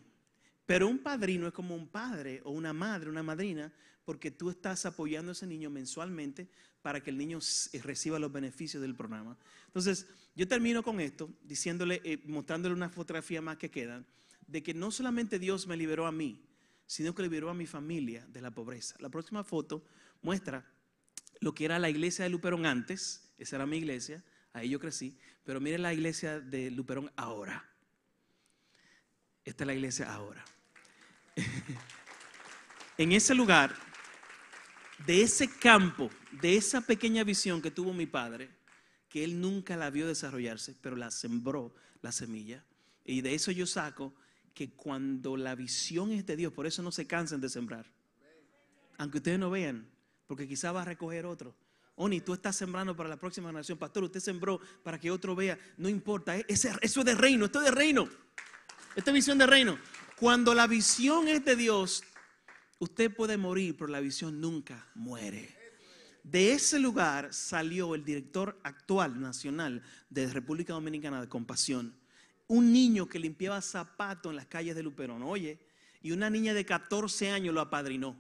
Speaker 2: pero un padrino es como un padre o una madre, una madrina, porque tú estás apoyando a ese niño mensualmente para que el niño eh, reciba los beneficios del programa. Entonces, yo termino con esto, diciéndole, eh, mostrándole una fotografía más que quedan, de que no solamente Dios me liberó a mí, sino que liberó a mi familia de la pobreza. La próxima foto muestra lo que era la iglesia de Luperón antes, esa era mi iglesia, ahí yo crecí, pero miren la iglesia de Luperón ahora. Esta es la iglesia ahora. (laughs) en ese lugar, de ese campo, de esa pequeña visión que tuvo mi padre, que él nunca la vio desarrollarse, pero la sembró la semilla. Y de eso yo saco que cuando la visión es de Dios, por eso no se cansen de sembrar. Aunque ustedes no vean, porque quizá va a recoger otro. Oni, tú estás sembrando para la próxima generación. Pastor, usted sembró para que otro vea. No importa. Ese- eso es de reino, esto es de reino. Esta es visión de reino. Cuando la visión es de Dios, usted puede morir, pero la visión nunca muere. De ese lugar salió el director actual nacional de República Dominicana de Compasión. Un niño que limpiaba zapatos en las calles de Luperón, oye, y una niña de 14 años lo apadrinó.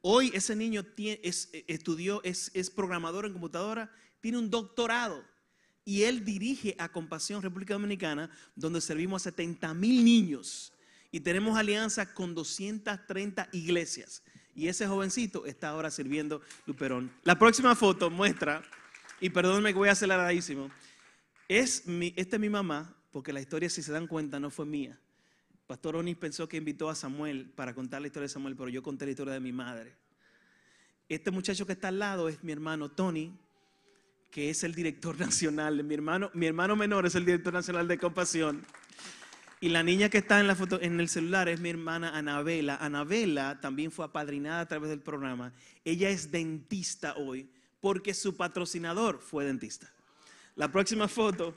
Speaker 2: Hoy ese niño tie- es, eh, estudió, es, programador en computadora, tiene un doctorado y él dirige a Compasión República Dominicana, donde servimos a 70 mil niños y tenemos alianza con 230 iglesias. Y ese jovencito está ahora sirviendo Luperón. La próxima foto muestra, y perdónenme que voy a aceleradísimo, es mi, esta es mi mamá, porque la historia, si se dan cuenta, no fue mía. Pastor Onis pensó que invitó a Samuel para contar la historia de Samuel, pero yo conté la historia de mi madre. Este muchacho que está al lado es mi hermano Tony, que es el director (laughs) nacional. Mi hermano, mi hermano menor es el director nacional de Compasión. Y la niña que está en la foto en el celular es mi hermana Anabela. Anabela también fue apadrinada a través del programa. Ella es dentista hoy porque su patrocinador fue dentista. La próxima foto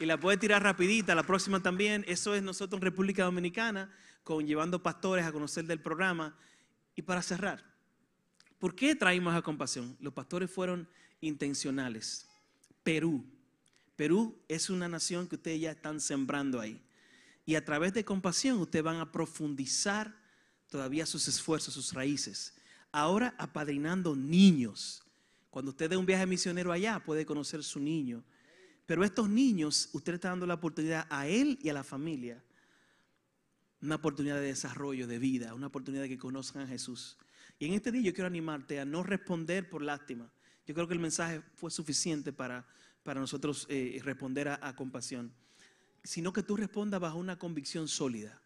Speaker 2: y la puede tirar rapidita, la próxima también. Eso es nosotros en República Dominicana, con llevando pastores a conocer del programa. Y para cerrar, ¿por qué traímos a compasión? Los pastores fueron intencionales. Perú. Perú es una nación que ustedes ya están sembrando ahí. Y a través de compasión ustedes van a profundizar todavía sus esfuerzos, sus raíces. Ahora apadrinando niños. Cuando usted dé un viaje misionero allá, puede conocer su niño. Pero estos niños, usted está dando la oportunidad a él y a la familia. Una oportunidad de desarrollo, de vida, una oportunidad de que conozcan a Jesús. Y en este día yo quiero animarte a no responder por lástima. Yo creo que el mensaje fue suficiente para, para nosotros eh, responder a, a compasión. Sino que tú respondas bajo una convicción sólida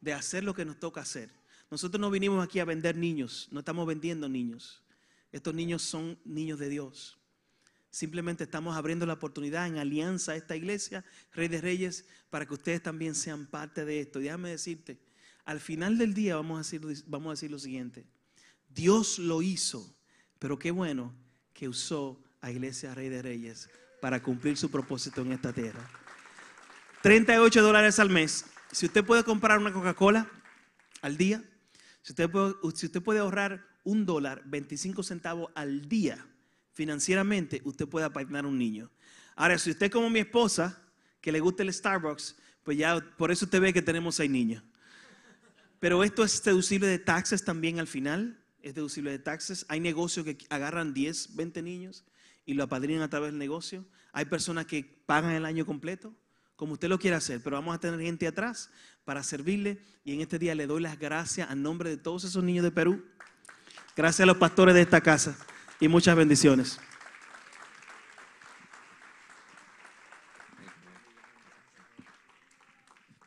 Speaker 2: de hacer lo que nos toca hacer. Nosotros no vinimos aquí a vender niños, no estamos vendiendo niños. Estos niños son niños de Dios. Simplemente estamos abriendo la oportunidad en alianza a esta iglesia, Rey de Reyes, para que ustedes también sean parte de esto. Déjame decirte, al final del día vamos a decir, vamos a decir lo siguiente. Dios lo hizo, pero qué bueno que usó a Iglesia Rey de Reyes para cumplir su propósito en esta tierra. 38 dólares al mes. Si usted puede comprar una Coca-Cola al día, si usted, puede, si usted puede ahorrar un dólar, 25 centavos al día, financieramente, usted puede apadrinar un niño. Ahora, si usted como mi esposa, que le gusta el Starbucks, pues ya por eso usted ve que tenemos seis niños. Pero esto es deducible de taxes también al final, es deducible de taxes. Hay negocios que agarran 10, 20 niños y lo apadrinan a través del negocio. Hay personas que pagan el año completo como usted lo quiera hacer, pero vamos a tener gente atrás para servirle. Y en este día le doy las gracias a nombre de todos esos niños de Perú. Gracias a los pastores de esta casa y muchas bendiciones.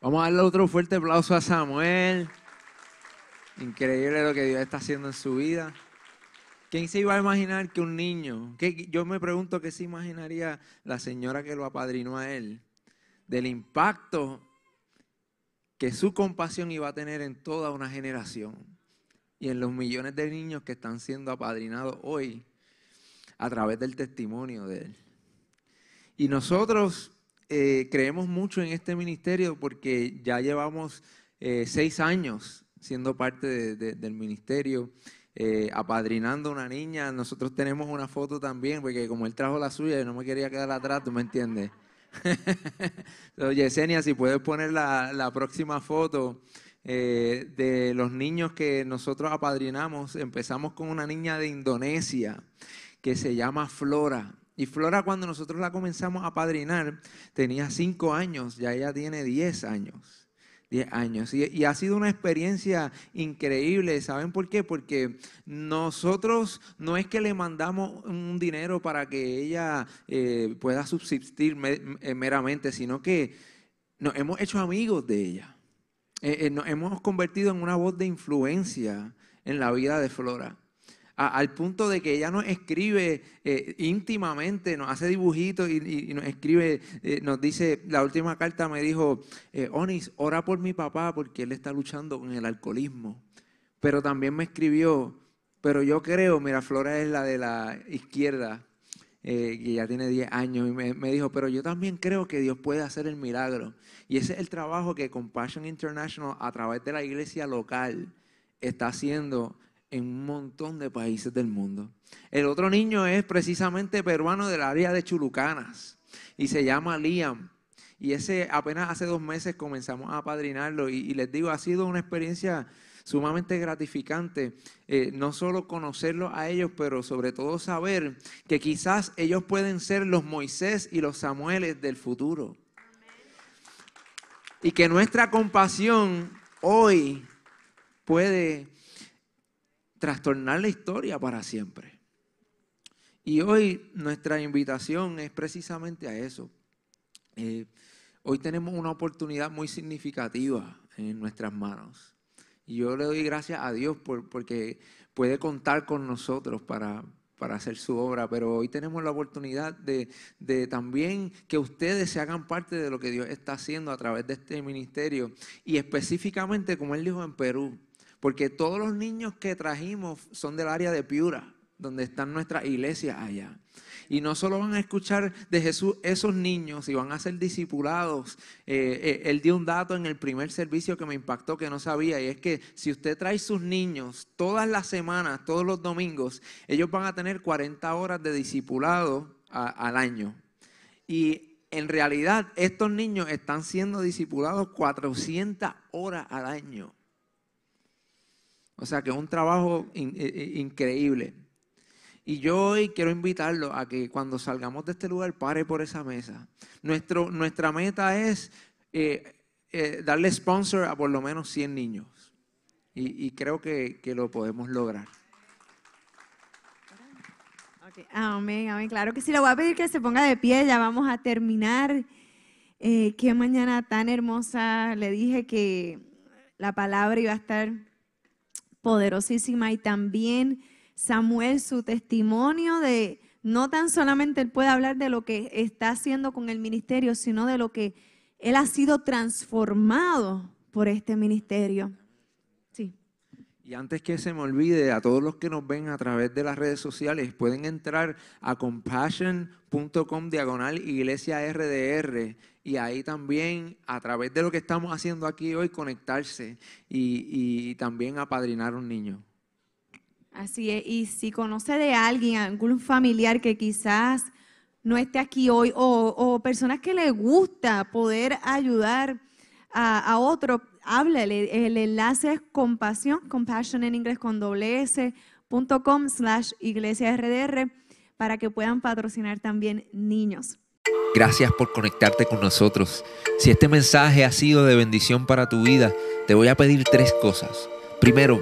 Speaker 1: Vamos a darle otro fuerte aplauso a Samuel. Increíble lo que Dios está haciendo en su vida. ¿Quién se iba a imaginar que un niño, que yo me pregunto qué se imaginaría la señora que lo apadrinó a él, del impacto que su compasión iba a tener en toda una generación y en los millones de niños que están siendo apadrinados hoy a través del testimonio de él. Y nosotros eh, creemos mucho en este ministerio porque ya llevamos eh, seis años siendo parte del ministerio, eh, apadrinando a una niña. Nosotros tenemos una foto también, porque como él trajo la suya y no me quería quedar atrás, ¿tú me entiendes? (laughs) Yesenia, si puedes poner la, próxima foto eh, de los niños que nosotros apadrinamos. Empezamos con una niña de Indonesia que se llama Flora. Y Flora cuando nosotros la comenzamos a apadrinar tenía cinco años, ya ella tiene 10 años. 10 años. Y, ha sido una experiencia increíble. ¿Saben por qué? Porque nosotros no es que le mandamos un dinero para que ella eh, pueda subsistir eh, meramente, sino que nos hemos hecho amigos de ella. Eh, nos hemos convertido en una voz de influencia en la vida de Flora al punto de que ella nos escribe eh, íntimamente, nos hace dibujitos y, nos escribe, eh, nos dice, la última carta me dijo, eh, Onis, ora por mi papá porque él está luchando con el alcoholismo. Pero también me escribió, pero yo creo, mira, Flora es la de la izquierda, que ya tiene 10 años, y me, dijo, pero yo también creo que Dios puede hacer el milagro. Y ese es el trabajo que Compassion International a través de la iglesia local está haciendo en un montón de países del mundo. El otro niño es precisamente peruano del área de Chulucanas y se llama Liam. Y ese apenas hace dos meses comenzamos a apadrinarlo y, les digo, ha sido una experiencia sumamente gratificante, eh, no solo conocerlos a ellos, pero sobre todo saber que quizás ellos pueden ser los Moisés y los Samueles del futuro. Y que nuestra compasión hoy puede trastornar la historia para siempre. Y hoy nuestra invitación es precisamente a eso. Eh, hoy tenemos una oportunidad muy significativa en nuestras manos. Y yo le doy gracias a Dios por, porque puede contar con nosotros para, para hacer su obra, pero hoy tenemos la oportunidad de, de, también que ustedes se hagan parte de lo que Dios está haciendo a través de este ministerio. Y específicamente, como él dijo en Perú, porque todos los niños que trajimos son del área de Piura, donde están nuestras iglesias allá. Y no solo van a escuchar de Jesús esos niños y van a ser discipulados. Eh, eh, él dio un dato en el primer servicio que me impactó que no sabía y es que si usted trae sus niños todas las semanas, todos los domingos, ellos van a tener 40 horas de discipulado al año. Y en realidad estos niños están siendo discipulados 400 horas al año. O sea que es un trabajo increíble. Y yo hoy quiero invitarlo a que cuando salgamos de este lugar pare por esa mesa. Nuestro, nuestra meta es eh, eh, darle sponsor a por lo menos 100 niños. Y, creo que, lo podemos lograr.
Speaker 3: Amén, amén. Claro que sí, le voy a pedir que se ponga de pie, ya vamos a terminar. Eh, qué mañana tan hermosa. Le dije que la palabra iba a estar poderosísima y también Samuel, su testimonio de no tan solamente él puede hablar de lo que está haciendo con el ministerio, sino de lo que él ha sido transformado por este ministerio. Sí.
Speaker 1: Y antes que se me olvide, a todos los que nos ven a través de las redes sociales, pueden entrar a compassion.com diagonal iglesia RDR y ahí también, a través de lo que estamos haciendo aquí hoy, conectarse y, y también apadrinar un niño.
Speaker 3: Así es, y si conoce de alguien, algún familiar que quizás no esté aquí hoy o, personas que le gusta poder ayudar a, otro, háblele. El enlace es compasión, compassion en inglés con doble s, slash iglesia RDR para que puedan patrocinar también niños.
Speaker 1: Gracias por conectarte con nosotros. Si este mensaje ha sido de bendición para tu vida, te voy a pedir tres cosas. Primero,